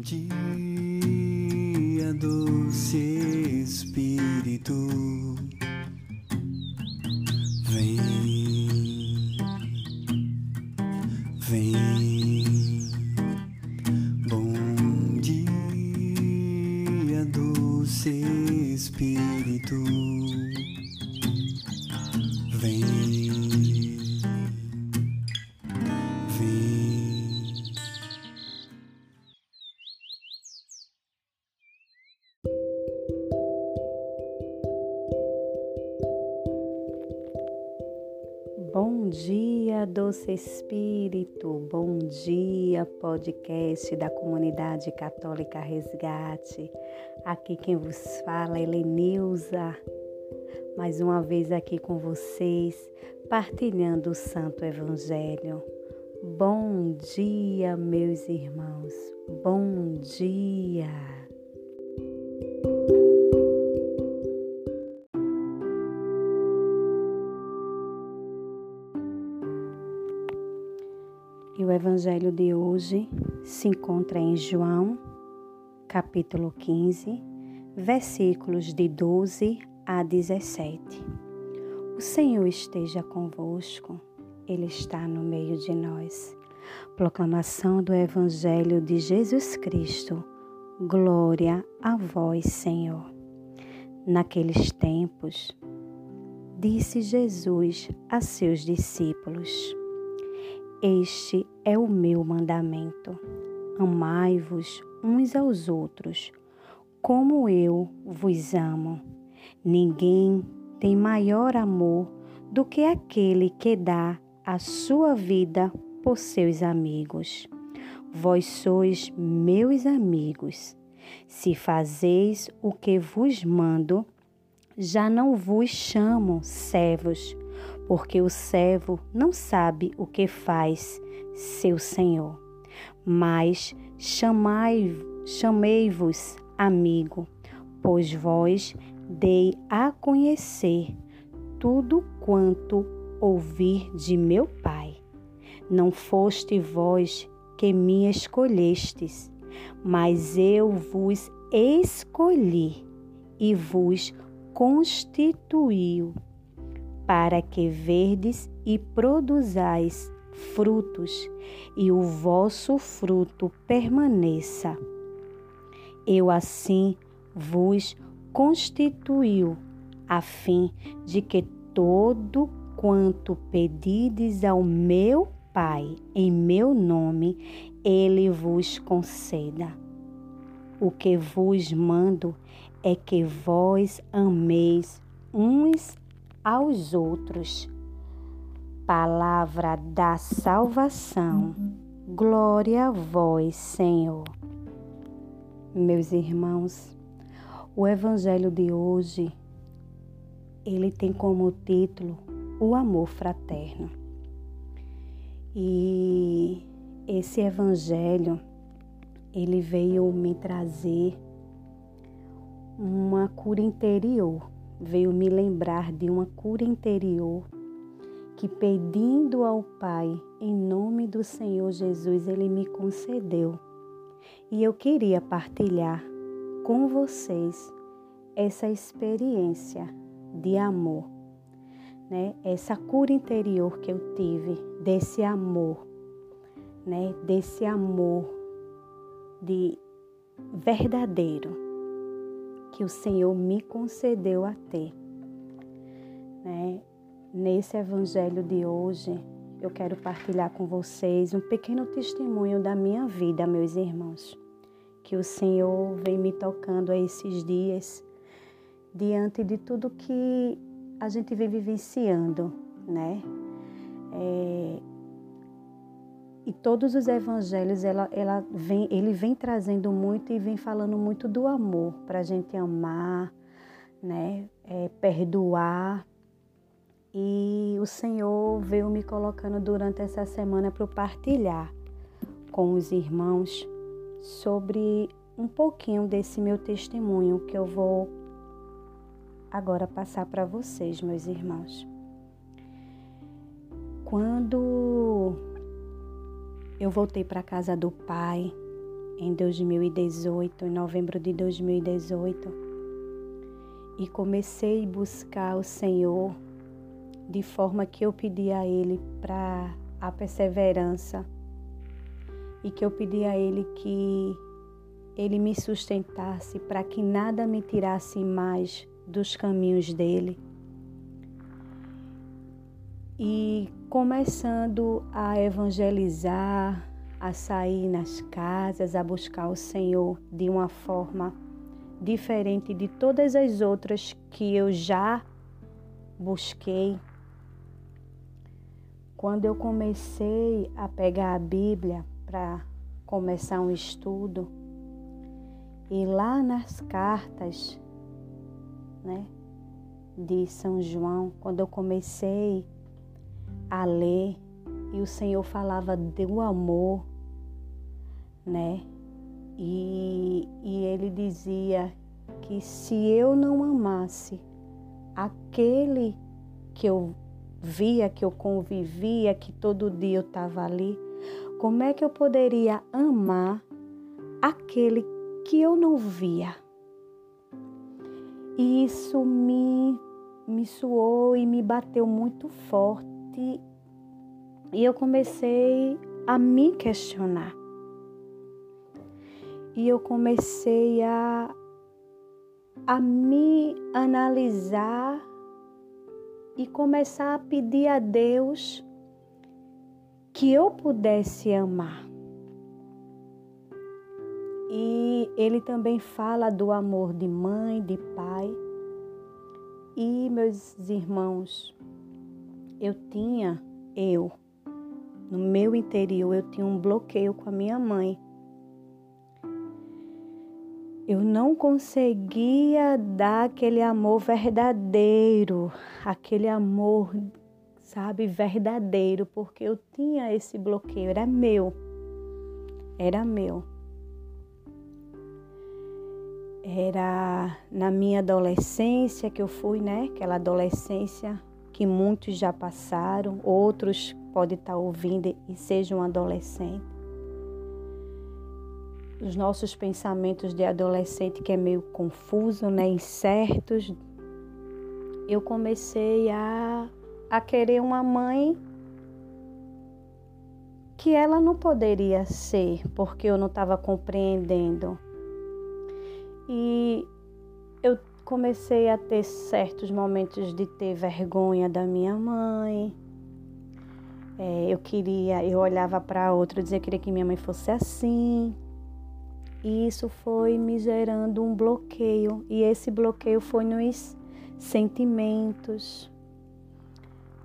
dia, doce Espírito, doce Espírito. Bom dia, podcast da comunidade católica Resgate. Aqui quem vos fala é Helenilza. Mais uma vez aqui com vocês, partilhando o Santo Evangelho. Bom dia, meus irmãos. Bom dia. Evangelho de hoje se encontra em João, capítulo 15, versículos de 12 a 17. O Senhor esteja convosco, Ele está no meio de nós. Proclamação do evangelho de Jesus Cristo. Glória a vós, Senhor. Naqueles tempos, disse Jesus a seus discípulos: este é o meu mandamento. Amai-vos uns aos outros, como eu vos amo. Ninguém tem maior amor do que aquele que dá a sua vida por seus amigos. Vós sois meus amigos, se fazeis o que vos mando. Já não vos chamo servos, porque o servo não sabe o que faz seu senhor. Mas chamei-vos amigo, pois vós dei a conhecer tudo quanto ouvir de meu Pai. Não foste vós que me escolhestes, mas eu vos escolhi e vos constituiu para que verdes e produzais frutos, e o vosso fruto permaneça. Eu assim vos constituiu, a fim de que todo quanto pedides ao meu Pai em meu nome, ele vos conceda. O que vos mando é que vós ameis uns aos outros. Palavra da salvação. Glória a vós, Senhor. Meus irmãos, o evangelho de hoje ele tem como título o amor fraterno. E esse evangelho ele veio me trazer uma cura interior, veio me lembrar de uma cura interior que pedindo ao Pai em nome do Senhor Jesus, ele me concedeu. E eu queria partilhar com vocês essa experiência de amor, né? Essa cura interior que eu tive desse amor, né? Desse amor de verdadeiro que o Senhor me concedeu a ter. Né? Nesse evangelho de hoje, eu quero partilhar com vocês um pequeno testemunho da minha vida, meus irmãos, que o Senhor vem me tocando a esses dias, diante de tudo que a gente vem vivenciando, né? É, e todos os evangelhos ela, ela vem, ele vem trazendo muito e vem falando muito do amor para a gente amar, né? É, perdoar. E o Senhor veio me colocando durante essa semana para partilhar com os irmãos sobre um pouquinho desse meu testemunho que eu vou agora passar para vocês, meus irmãos. Quando eu voltei para casa do pai, em 2018, em novembro de 2018, e comecei a buscar o Senhor de forma que eu pedi a Ele para a perseverança e que eu pedi a Ele que Ele me sustentasse para que nada me tirasse mais dos caminhos dele. E começando a evangelizar, a sair nas casas, a buscar o Senhor de uma forma diferente de todas as outras que eu já busquei. Quando eu comecei a pegar a Bíblia para começar um estudo, e lá nas cartas, né, de São João, quando eu comecei a ler e o Senhor falava do amor, né? E, e ele dizia que se eu não amasse aquele que eu via, que eu convivia, que todo dia eu estava ali, como é que eu poderia amar aquele que eu não via? E isso me, me suou e me bateu muito forte. E eu comecei a me questionar. E eu comecei a, a me analisar e começar a pedir a Deus que eu pudesse amar. E ele também fala do amor de mãe, de pai. E meus irmãos, eu tinha, eu, no meu interior, eu tinha um bloqueio com a minha mãe. Eu não conseguia dar aquele amor verdadeiro, aquele amor, sabe, verdadeiro, porque eu tinha esse bloqueio, era meu. Era meu. Era na minha adolescência que eu fui, né? Aquela adolescência que muitos já passaram, outros podem estar ouvindo e sejam adolescentes. Os nossos pensamentos de adolescente que é meio confuso, né? Incertos. Eu comecei a, a querer uma mãe que ela não poderia ser, porque eu não estava compreendendo e eu comecei a ter certos momentos de ter vergonha da minha mãe. É, eu queria, eu olhava para outra e dizia que queria que minha mãe fosse assim. E isso foi me gerando um bloqueio. E esse bloqueio foi nos sentimentos,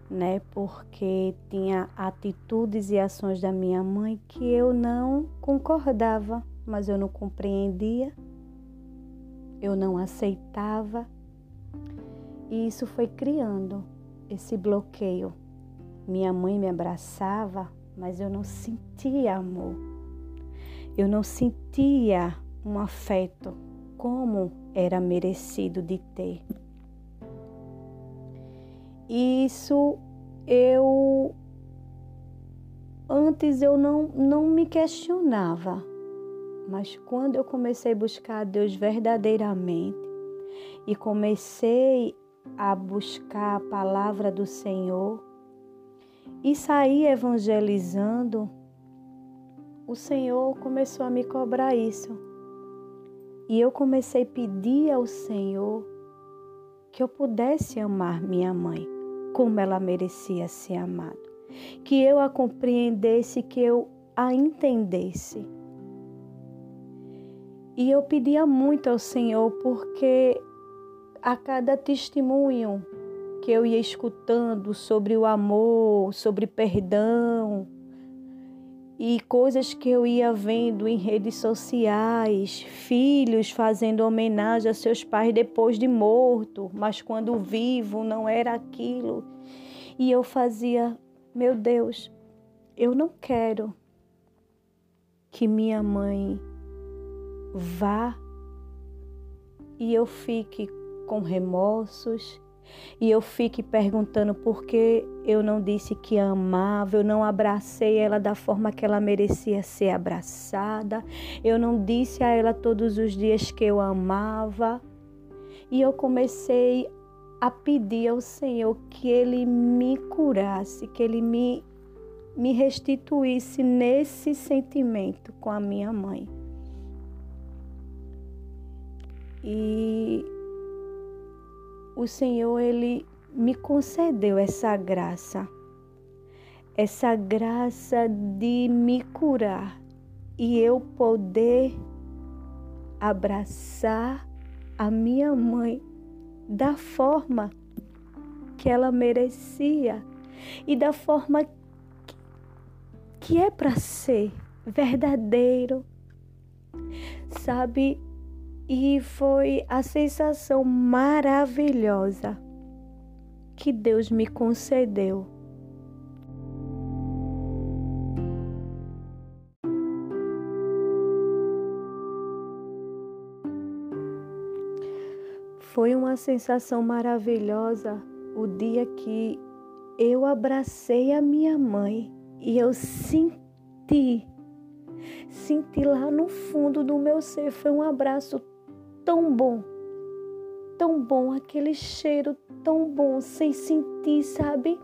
né? Porque tinha atitudes e ações da minha mãe que eu não concordava, mas eu não compreendia eu não aceitava. E isso foi criando esse bloqueio. Minha mãe me abraçava, mas eu não sentia amor. Eu não sentia um afeto como era merecido de ter. Isso eu antes eu não, não me questionava mas quando eu comecei a buscar a Deus verdadeiramente e comecei a buscar a palavra do Senhor e saí evangelizando, o Senhor começou a me cobrar isso. E eu comecei a pedir ao Senhor que eu pudesse amar minha mãe como ela merecia ser amada. Que eu a compreendesse, que eu a entendesse. E eu pedia muito ao Senhor porque a cada testemunho que eu ia escutando sobre o amor, sobre perdão e coisas que eu ia vendo em redes sociais, filhos fazendo homenagem a seus pais depois de morto, mas quando vivo não era aquilo. E eu fazia, meu Deus, eu não quero que minha mãe vá e eu fique com remorsos e eu fique perguntando por que eu não disse que amava, eu não abracei ela da forma que ela merecia ser abraçada, eu não disse a ela todos os dias que eu amava. E eu comecei a pedir ao Senhor que Ele me curasse, que Ele me, me restituísse nesse sentimento com a minha mãe. E o Senhor, Ele me concedeu essa graça, essa graça de me curar e eu poder abraçar a minha mãe da forma que ela merecia e da forma que é para ser verdadeiro, sabe? E foi a sensação maravilhosa que Deus me concedeu. Foi uma sensação maravilhosa o dia que eu abracei a minha mãe e eu senti, senti lá no fundo do meu ser, foi um abraço tão bom tão bom, aquele cheiro tão bom, sem sentir, sabe?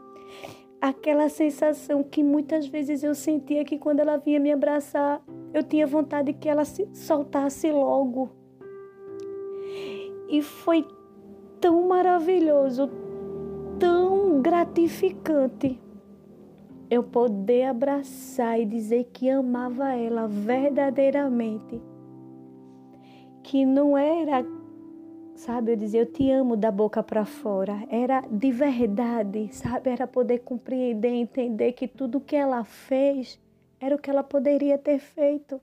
Aquela sensação que muitas vezes eu sentia que quando ela vinha me abraçar, eu tinha vontade que ela se soltasse logo. E foi tão maravilhoso, tão gratificante eu poder abraçar e dizer que amava ela verdadeiramente. Que não era sabe? Eu dizia, eu te amo da boca para fora. Era de verdade, sabe? Era poder compreender, entender que tudo que ela fez era o que ela poderia ter feito.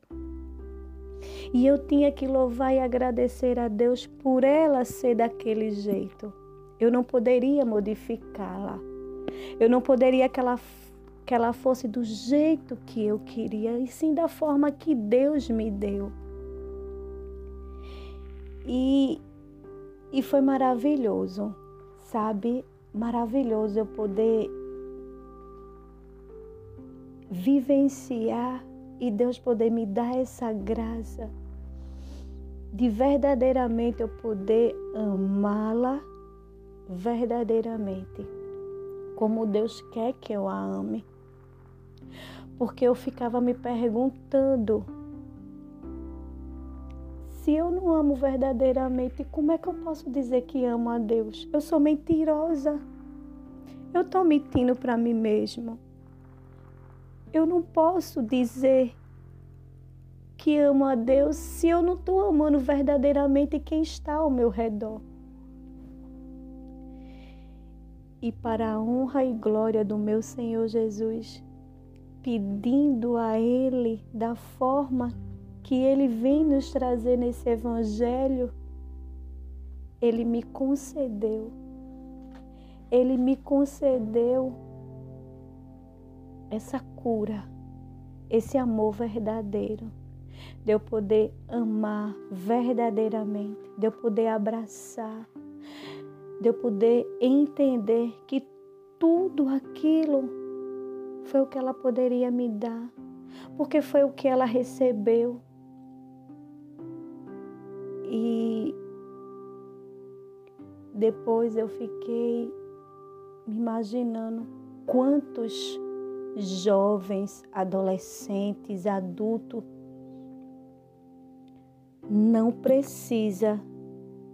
E eu tinha que louvar e agradecer a Deus por ela ser daquele jeito. Eu não poderia modificá-la. Eu não poderia que ela, que ela fosse do jeito que eu queria, e sim da forma que Deus me deu. E e foi maravilhoso, sabe? Maravilhoso eu poder vivenciar e Deus poder me dar essa graça de verdadeiramente eu poder amá-la verdadeiramente, como Deus quer que eu a ame. Porque eu ficava me perguntando se eu não amo verdadeiramente, como é que eu posso dizer que amo a Deus? Eu sou mentirosa. Eu estou mentindo para mim mesma. Eu não posso dizer que amo a Deus se eu não estou amando verdadeiramente quem está ao meu redor. E para a honra e glória do meu Senhor Jesus, pedindo a Ele da forma que Ele vem nos trazer nesse Evangelho, Ele me concedeu. Ele me concedeu essa cura, esse amor verdadeiro, de eu poder amar verdadeiramente, de eu poder abraçar, de eu poder entender que tudo aquilo foi o que ela poderia me dar, porque foi o que ela recebeu. E depois eu fiquei me imaginando quantos jovens, adolescentes, adultos não precisa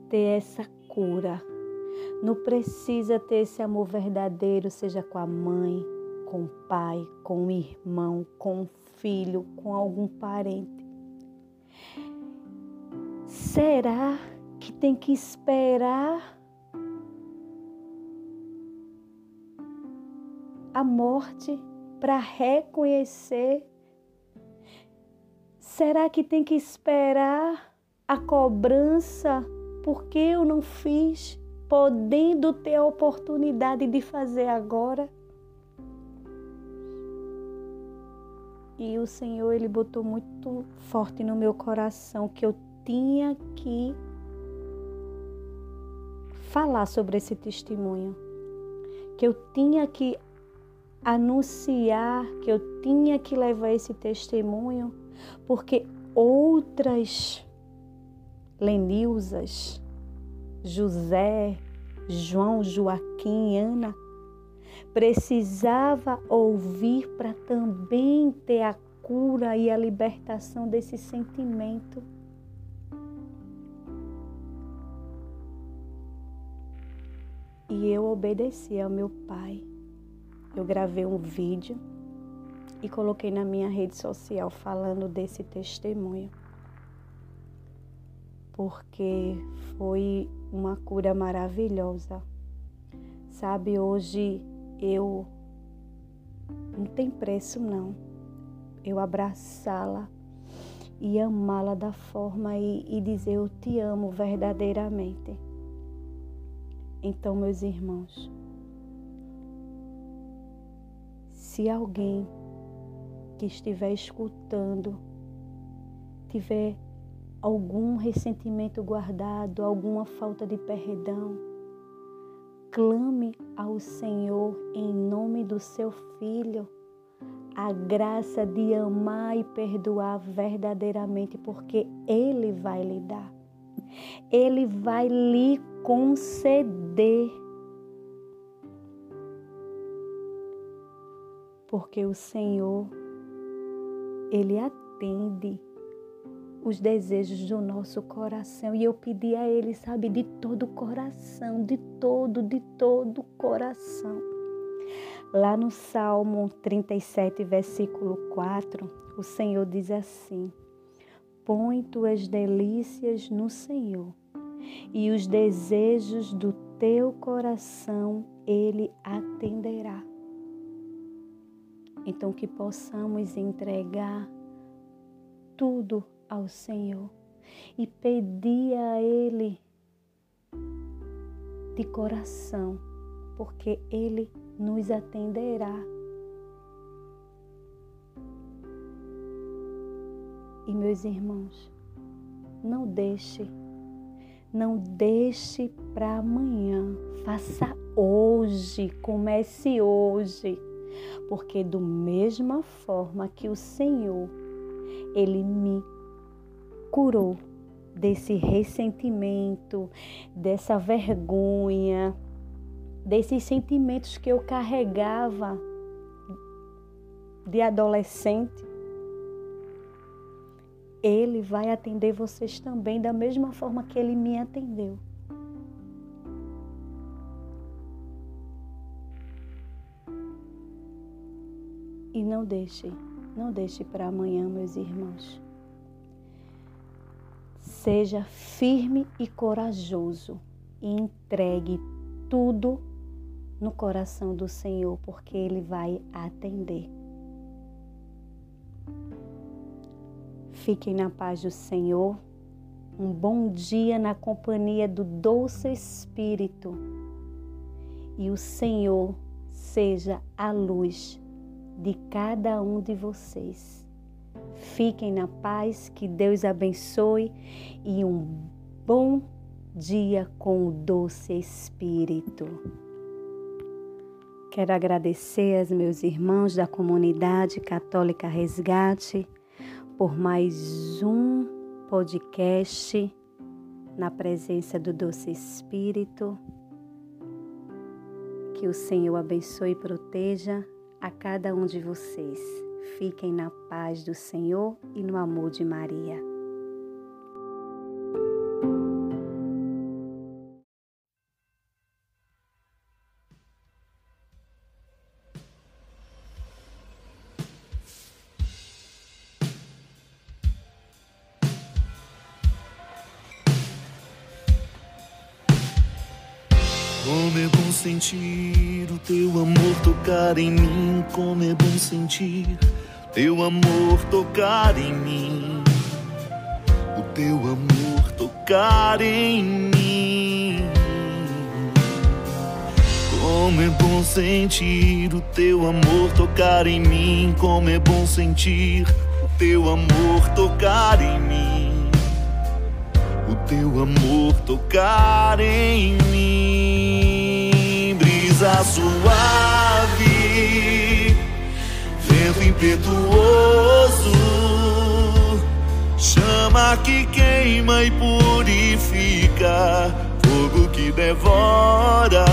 ter essa cura, não precisa ter esse amor verdadeiro, seja com a mãe, com o pai, com o irmão, com o filho, com algum parente. Será que tem que esperar a morte para reconhecer? Será que tem que esperar a cobrança porque eu não fiz, podendo ter a oportunidade de fazer agora? E o Senhor, Ele botou muito forte no meu coração que eu tinha que falar sobre esse testemunho, que eu tinha que anunciar que eu tinha que levar esse testemunho, porque outras Lenilzas, José, João, Joaquim, Ana, precisava ouvir para também ter a cura e a libertação desse sentimento. E eu obedeci ao meu pai. Eu gravei um vídeo e coloquei na minha rede social falando desse testemunho. Porque foi uma cura maravilhosa. Sabe, hoje eu não tem preço não. Eu abraçá-la e amá-la da forma e, e dizer eu te amo verdadeiramente. Então, meus irmãos, se alguém que estiver escutando tiver algum ressentimento guardado, alguma falta de perdão, clame ao Senhor em nome do seu filho a graça de amar e perdoar verdadeiramente, porque Ele vai lhe dar. Ele vai lhe conceder. Porque o Senhor, Ele atende os desejos do nosso coração. E eu pedi a Ele, sabe, de todo o coração, de todo, de todo o coração. Lá no Salmo 37, versículo 4, o Senhor diz assim: Põe tuas delícias no Senhor, e os desejos do teu coração Ele atenderá. Então, que possamos entregar tudo ao Senhor e pedir a Ele de coração, porque Ele nos atenderá. Meus irmãos, não deixe, não deixe para amanhã, faça hoje, comece hoje, porque do mesma forma que o Senhor, Ele me curou desse ressentimento, dessa vergonha, desses sentimentos que eu carregava de adolescente. Ele vai atender vocês também da mesma forma que ele me atendeu. E não deixe, não deixe para amanhã, meus irmãos. Seja firme e corajoso e entregue tudo no coração do Senhor, porque Ele vai atender. Fiquem na paz do Senhor. Um bom dia na companhia do doce Espírito. E o Senhor seja a luz de cada um de vocês. Fiquem na paz, que Deus abençoe e um bom dia com o doce Espírito. Quero agradecer aos meus irmãos da comunidade católica Resgate por mais um podcast na presença do doce Espírito. Que o Senhor abençoe e proteja a cada um de vocês. Fiquem na paz do Senhor e no amor de Maria. Como é bom sentir o teu amor tocar em mim, como é bom sentir teu amor tocar em mim, o teu amor tocar em mim. Como é bom sentir o teu amor tocar em mim, como é bom sentir o teu amor tocar em mim, o teu amor tocar em mim, brisa suave impetuoso, chama que queima e purifica, fogo que devora,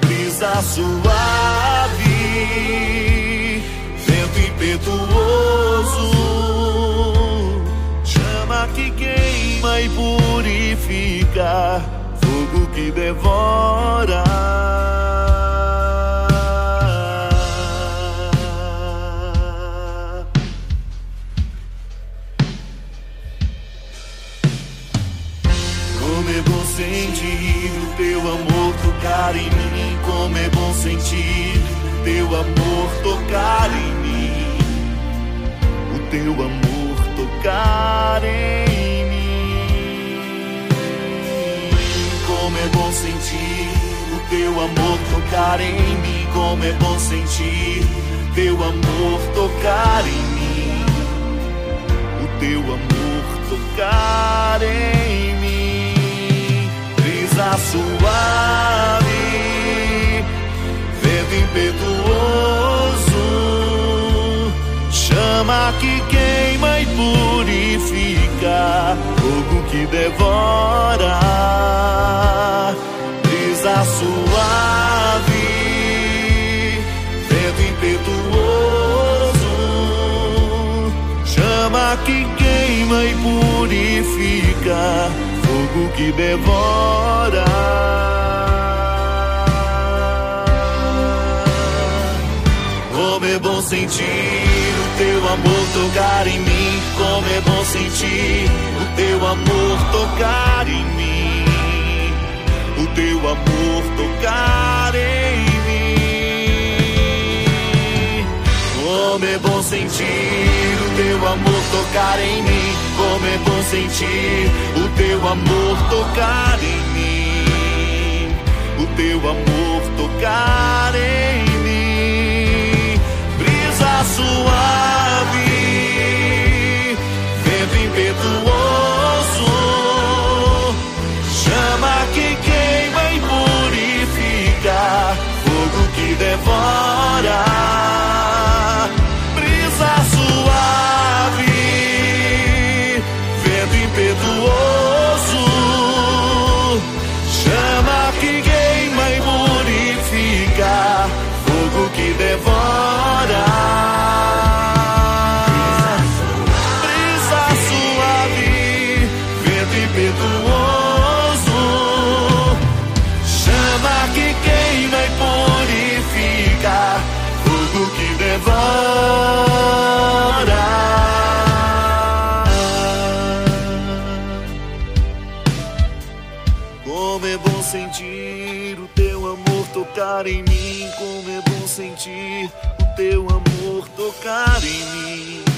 brisa suave, vento impetuoso, chama que queima e purifica, que devora. sentir o teu amor tocar em mim. Como é bom sentir o teu amor tocar em mim. O teu amor tocar em mim. Sentir o teu amor tocar em mim. Como é bom sentir teu amor tocar em mim. O teu amor tocar em mim brisa suave, vento impetuoso, chama que queima e purifica, fogo que devora, brisa suave, vento impetuoso, chama que queima e purifica fogo que devora. Como é bom sentir o teu amor tocar em mim. Como é bom sentir o teu amor tocar em mim. Amor tocar em mim. Como é bom sentir o teu amor tocar em mim. Como é bom sentir o teu amor tocar em mim. O teu amor tocar tocar em mim, como é bom sentir o teu amor tocar em mim.